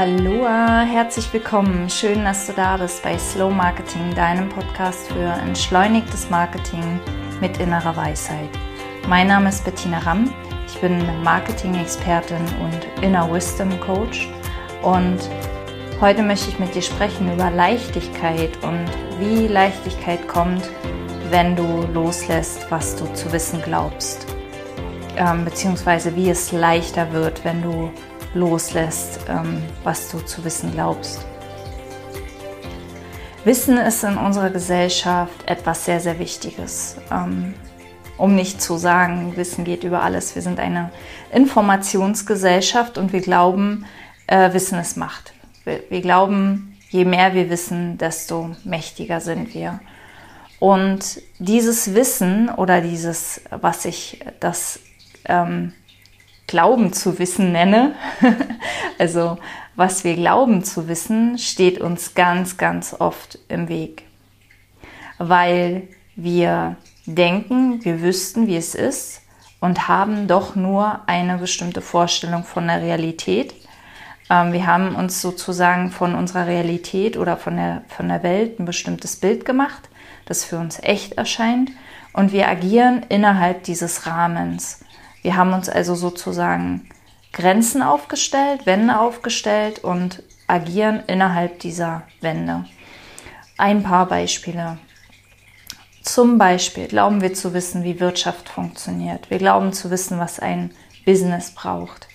Aloha, herzlich willkommen. Schön, dass du da bist bei Slow Marketing, deinem Podcast für entschleunigtes Marketing mit innerer Weisheit. Mein Name ist Bettina Ramm. Ich bin Marketing-Expertin und Inner Wisdom Coach. Und heute möchte ich mit dir sprechen über Leichtigkeit und wie Leichtigkeit kommt, wenn du loslässt, was du zu wissen glaubst. Ähm, beziehungsweise wie es leichter wird, wenn du loslässt, ähm, was du zu wissen glaubst. Wissen ist in unserer Gesellschaft etwas sehr, sehr Wichtiges. Ähm, um nicht zu sagen, Wissen geht über alles. Wir sind eine Informationsgesellschaft und wir glauben, äh, Wissen ist Macht. Wir, glauben, je mehr wir wissen, desto mächtiger sind wir. Und dieses Wissen oder dieses, was ich das ähm, Glauben zu wissen nenne, also was wir glauben zu wissen, steht uns ganz, ganz oft im Weg. Weil wir denken, wir wüssten, wie es ist und haben doch nur eine bestimmte Vorstellung von der Realität. Ähm, wir haben uns sozusagen von unserer Realität oder von der, von der Welt ein bestimmtes Bild gemacht, das für uns echt erscheint und wir agieren innerhalb dieses Rahmens. Wir haben uns also sozusagen Grenzen aufgestellt, Wände aufgestellt und agieren innerhalb dieser Wände. Ein paar Beispiele. Zum Beispiel glauben wir zu wissen, wie Wirtschaft funktioniert. Wir glauben zu wissen, was ein Business braucht.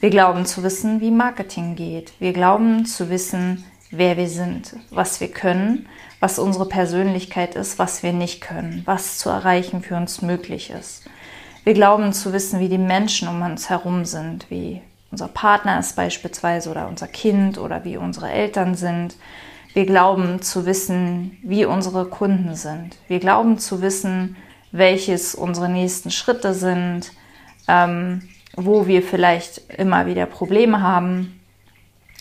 Wir glauben zu wissen, wie Marketing geht. Wir glauben zu wissen, wer wir sind, was wir können, was unsere Persönlichkeit ist, was wir nicht können, was zu erreichen für uns möglich ist. Wir glauben zu wissen, wie die Menschen um uns herum sind, wie unser Partner ist beispielsweise oder unser Kind oder wie unsere Eltern sind. Wir glauben zu wissen, wie unsere Kunden sind. Wir glauben zu wissen, welches unsere nächsten Schritte sind, ähm, wo wir vielleicht immer wieder Probleme haben,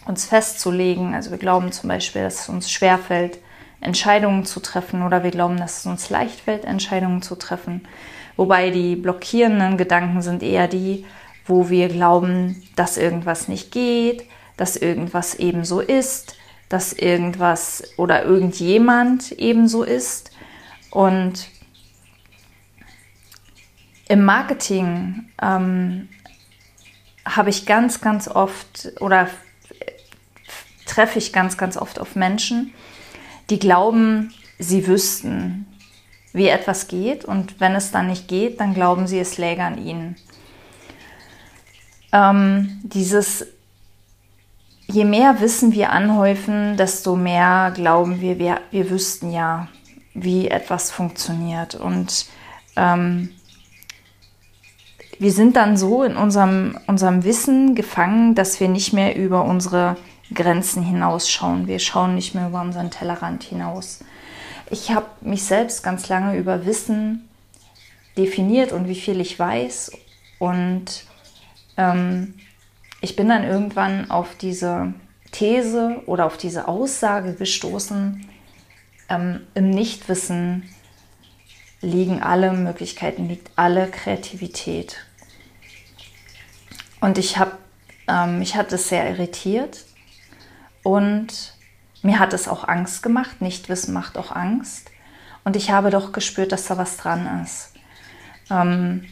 uns festzulegen. Also wir glauben zum Beispiel, dass es uns schwerfällt, Entscheidungen zu treffen oder wir glauben, dass es uns leicht fällt, Entscheidungen zu treffen. Wobei die blockierenden Gedanken sind eher die, wo wir glauben, dass irgendwas nicht geht, dass irgendwas eben so ist, dass irgendwas oder irgendjemand eben so ist. Und im Marketing ähm, habe ich ganz, ganz oft oder treffe ich ganz, ganz oft auf Menschen, die glauben, sie wüssten, wie etwas geht und wenn es dann nicht geht, dann glauben sie, es läge an ihnen. Ähm, dieses, je mehr Wissen wir anhäufen, desto mehr glauben wir, wir, wir wüssten ja, wie etwas funktioniert und ähm, wir sind dann so in unserem, unserem Wissen gefangen, dass wir nicht mehr über unsere Grenzen hinausschauen. Wir schauen nicht mehr über unseren Tellerrand hinaus. Ich habe mich selbst ganz lange über Wissen definiert und wie viel ich weiß. Und ähm, ich bin dann irgendwann auf diese These oder auf diese Aussage gestoßen, ähm, im Nichtwissen liegen alle Möglichkeiten, liegt alle Kreativität. Und ich habe, ähm, mich hat es sehr irritiert und mir hat es auch Angst gemacht. Nichtwissen macht auch Angst. Und ich habe doch gespürt, dass da was dran ist. Ähm,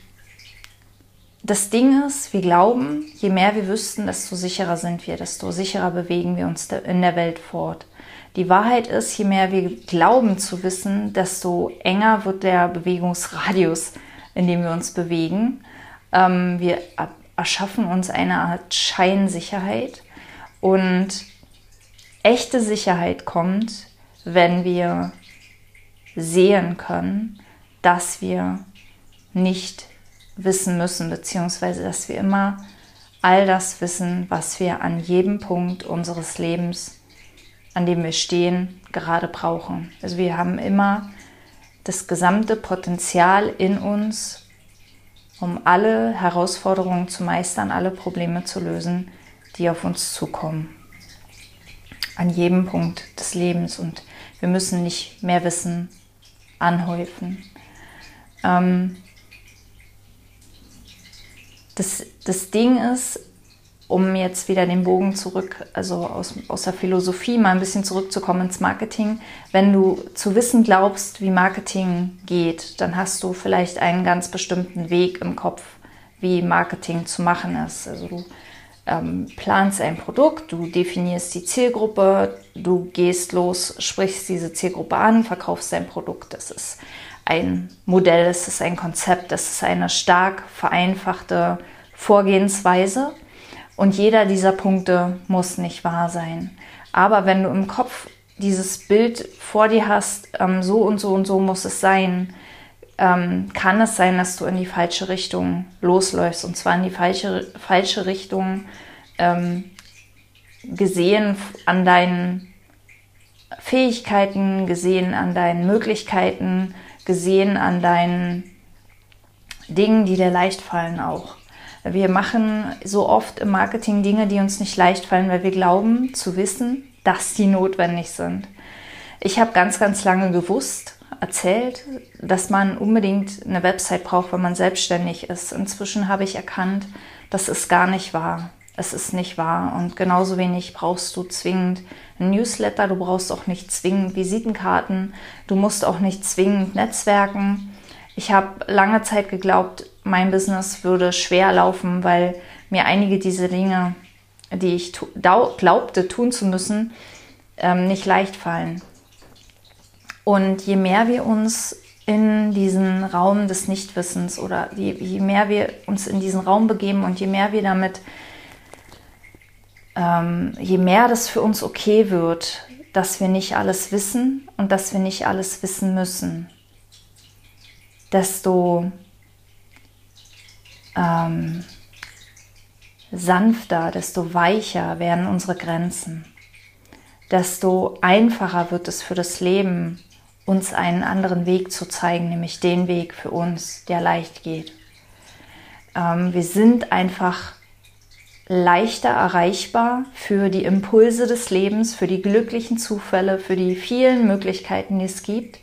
das Ding ist, wir glauben, je mehr wir wüssten, desto sicherer sind wir, desto sicherer bewegen wir uns in der Welt fort. Die Wahrheit ist, je mehr wir glauben zu wissen, desto enger wird der Bewegungsradius, in dem wir uns bewegen. Ähm, wir erschaffen uns eine Art Scheinsicherheit und echte Sicherheit kommt, wenn wir sehen können, dass wir nicht wissen müssen, beziehungsweise dass wir immer all das wissen, was wir an jedem Punkt unseres Lebens, an dem wir stehen, gerade brauchen. Also wir haben immer das gesamte Potenzial in uns, um alle Herausforderungen zu meistern, alle Probleme zu lösen, die auf uns zukommen an jedem Punkt des Lebens und wir müssen nicht mehr Wissen anhäufen. Ähm, das, das Ding ist, um jetzt wieder den Bogen zurück, also aus, aus der Philosophie mal ein bisschen zurückzukommen ins Marketing, wenn du zu wissen glaubst, wie Marketing geht, dann hast du vielleicht einen ganz bestimmten Weg im Kopf, wie Marketing zu machen ist. Also du ähm, planst ein Produkt, du definierst die Zielgruppe, du gehst los, sprichst diese Zielgruppe an, verkaufst dein Produkt. Das ist ein Modell, das ist ein Konzept, das ist eine stark vereinfachte Vorgehensweise und jeder dieser Punkte muss nicht wahr sein. Aber wenn du im Kopf dieses Bild vor dir hast, ähm, so und so und so muss es sein, ähm, kann es sein, dass du in die falsche Richtung losläufst. Und zwar in die falsche, falsche Richtung ähm, gesehen an deinen Fähigkeiten, gesehen an deinen Möglichkeiten, gesehen an deinen Dingen, die dir leicht fallen auch. Wir machen so oft im Marketing Dinge, die uns nicht leicht fallen, weil wir glauben zu wissen, dass die notwendig sind. Ich habe ganz, ganz lange gewusst, erzählt, dass man unbedingt eine Website braucht, wenn man selbstständig ist. Inzwischen habe ich erkannt, das ist gar nicht wahr. Es ist nicht wahr. Und genauso wenig brauchst du zwingend ein Newsletter, du brauchst auch nicht zwingend Visitenkarten, du musst auch nicht zwingend Netzwerken. Ich habe lange Zeit geglaubt, mein Business würde schwer laufen, weil mir einige dieser Dinge, die ich glaubte tun zu müssen, ähm, nicht leicht fallen. Und je mehr wir uns in diesen Raum des Nichtwissens oder je, je mehr wir uns in diesen Raum begeben und je mehr wir damit, ähm, je mehr das für uns okay wird, dass wir nicht alles wissen und dass wir nicht alles wissen müssen, desto ähm, sanfter, desto weicher werden unsere Grenzen, desto einfacher wird es für das Leben, uns einen anderen Weg zu zeigen, nämlich den Weg für uns, der leicht geht. Ähm, wir sind einfach leichter erreichbar für die Impulse des Lebens, für die glücklichen Zufälle, für die vielen Möglichkeiten, die es gibt,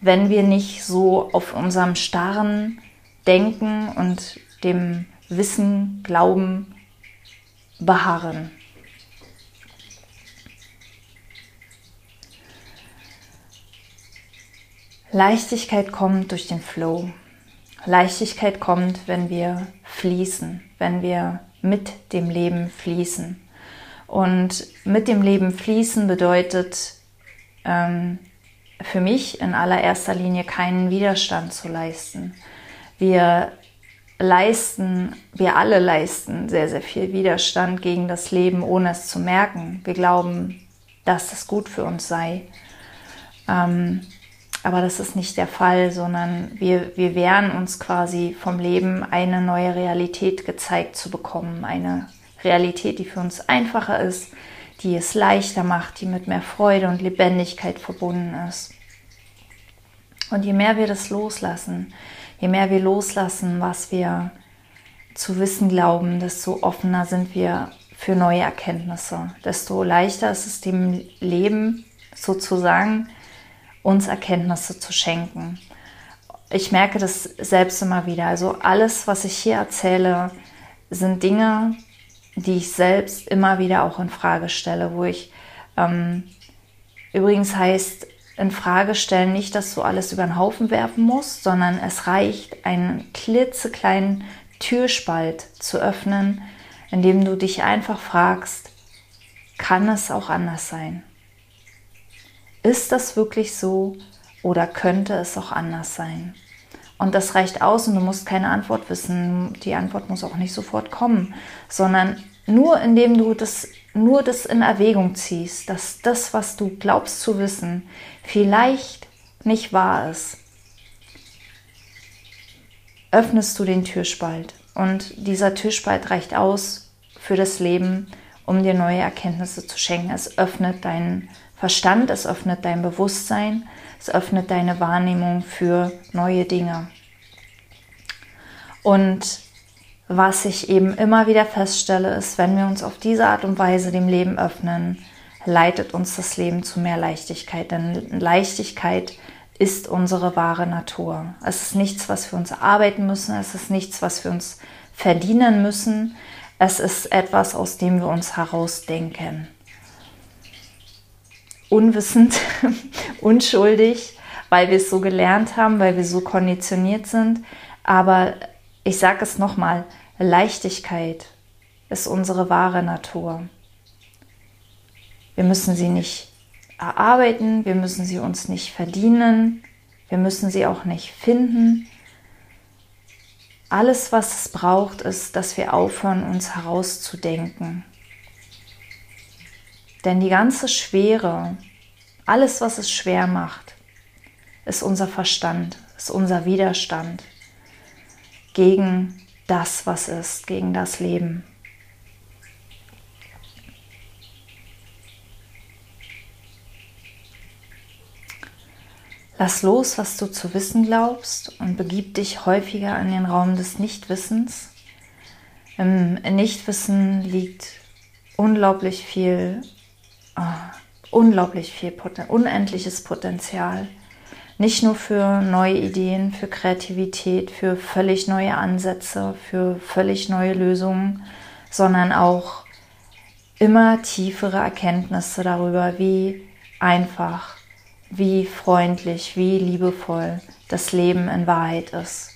wenn wir nicht so auf unserem starren Denken und dem Wissen, Glauben beharren. Leichtigkeit kommt durch den Flow. Leichtigkeit kommt, wenn wir fließen, wenn wir mit dem Leben fließen. Und mit dem Leben fließen bedeutet ähm, für mich in allererster Linie keinen Widerstand zu leisten. Wir leisten, wir alle leisten sehr, sehr viel Widerstand gegen das Leben, ohne es zu merken. Wir glauben, dass es gut für uns sei. Ähm, aber das ist nicht der Fall, sondern wir, wir wehren uns quasi vom Leben, eine neue Realität gezeigt zu bekommen. Eine Realität, die für uns einfacher ist, die es leichter macht, die mit mehr Freude und Lebendigkeit verbunden ist. Und je mehr wir das loslassen, je mehr wir loslassen, was wir zu wissen glauben, desto offener sind wir für neue Erkenntnisse, desto leichter ist es dem Leben sozusagen, uns Erkenntnisse zu schenken. Ich merke das selbst immer wieder. Also alles, was ich hier erzähle, sind Dinge, die ich selbst immer wieder auch in Frage stelle, wo ich ähm, übrigens heißt in Frage stellen nicht, dass du alles über den Haufen werfen musst, sondern es reicht, einen klitzekleinen Türspalt zu öffnen, indem du dich einfach fragst, kann es auch anders sein? Ist das wirklich so oder könnte es auch anders sein? Und das reicht aus und du musst keine Antwort wissen. Die Antwort muss auch nicht sofort kommen, sondern nur indem du das, nur das in Erwägung ziehst, dass das, was du glaubst zu wissen, vielleicht nicht wahr ist, öffnest du den Türspalt. Und dieser Türspalt reicht aus für das Leben, um dir neue Erkenntnisse zu schenken. Es öffnet deinen Verstand, es öffnet dein Bewusstsein, es öffnet deine Wahrnehmung für neue Dinge. Und was ich eben immer wieder feststelle, ist, wenn wir uns auf diese Art und Weise dem Leben öffnen, leitet uns das Leben zu mehr Leichtigkeit. Denn Leichtigkeit ist unsere wahre Natur. Es ist nichts, was wir uns erarbeiten müssen. Es ist nichts, was wir uns verdienen müssen. Es ist etwas, aus dem wir uns herausdenken. Unwissend, unschuldig, weil wir es so gelernt haben, weil wir so konditioniert sind. Aber ich sage es nochmal, Leichtigkeit ist unsere wahre Natur. Wir müssen sie nicht erarbeiten, wir müssen sie uns nicht verdienen, wir müssen sie auch nicht finden. Alles, was es braucht, ist, dass wir aufhören, uns herauszudenken. Denn die ganze Schwere, alles, was es schwer macht, ist unser Verstand, ist unser Widerstand gegen das, was ist, gegen das Leben. Lass los, was du zu wissen glaubst und begib dich häufiger in den Raum des Nichtwissens. Im Nichtwissen liegt unglaublich viel, unglaublich viel, unendliches Potenzial. Nicht nur für neue Ideen, für Kreativität, für völlig neue Ansätze, für völlig neue Lösungen, sondern auch immer tiefere Erkenntnisse darüber, wie einfach wie freundlich, wie liebevoll das Leben in Wahrheit ist.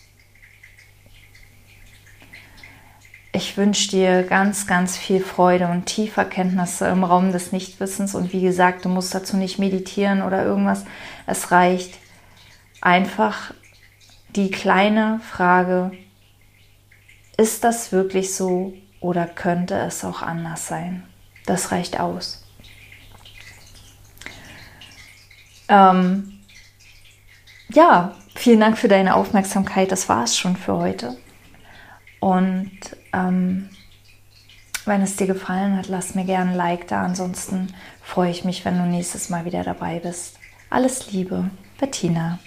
Ich wünsche dir ganz, ganz viel Freude und tiefer Kenntnisse im Raum des Nichtwissens. Und wie gesagt, du musst dazu nicht meditieren oder irgendwas. Es reicht einfach die kleine Frage, ist das wirklich so oder könnte es auch anders sein? Das reicht aus. Ähm, ja, vielen Dank für deine Aufmerksamkeit. Das war es schon für heute. Und ähm, wenn es dir gefallen hat, lass mir gerne ein Like da. Ansonsten freue ich mich, wenn du nächstes Mal wieder dabei bist. Alles Liebe, Bettina.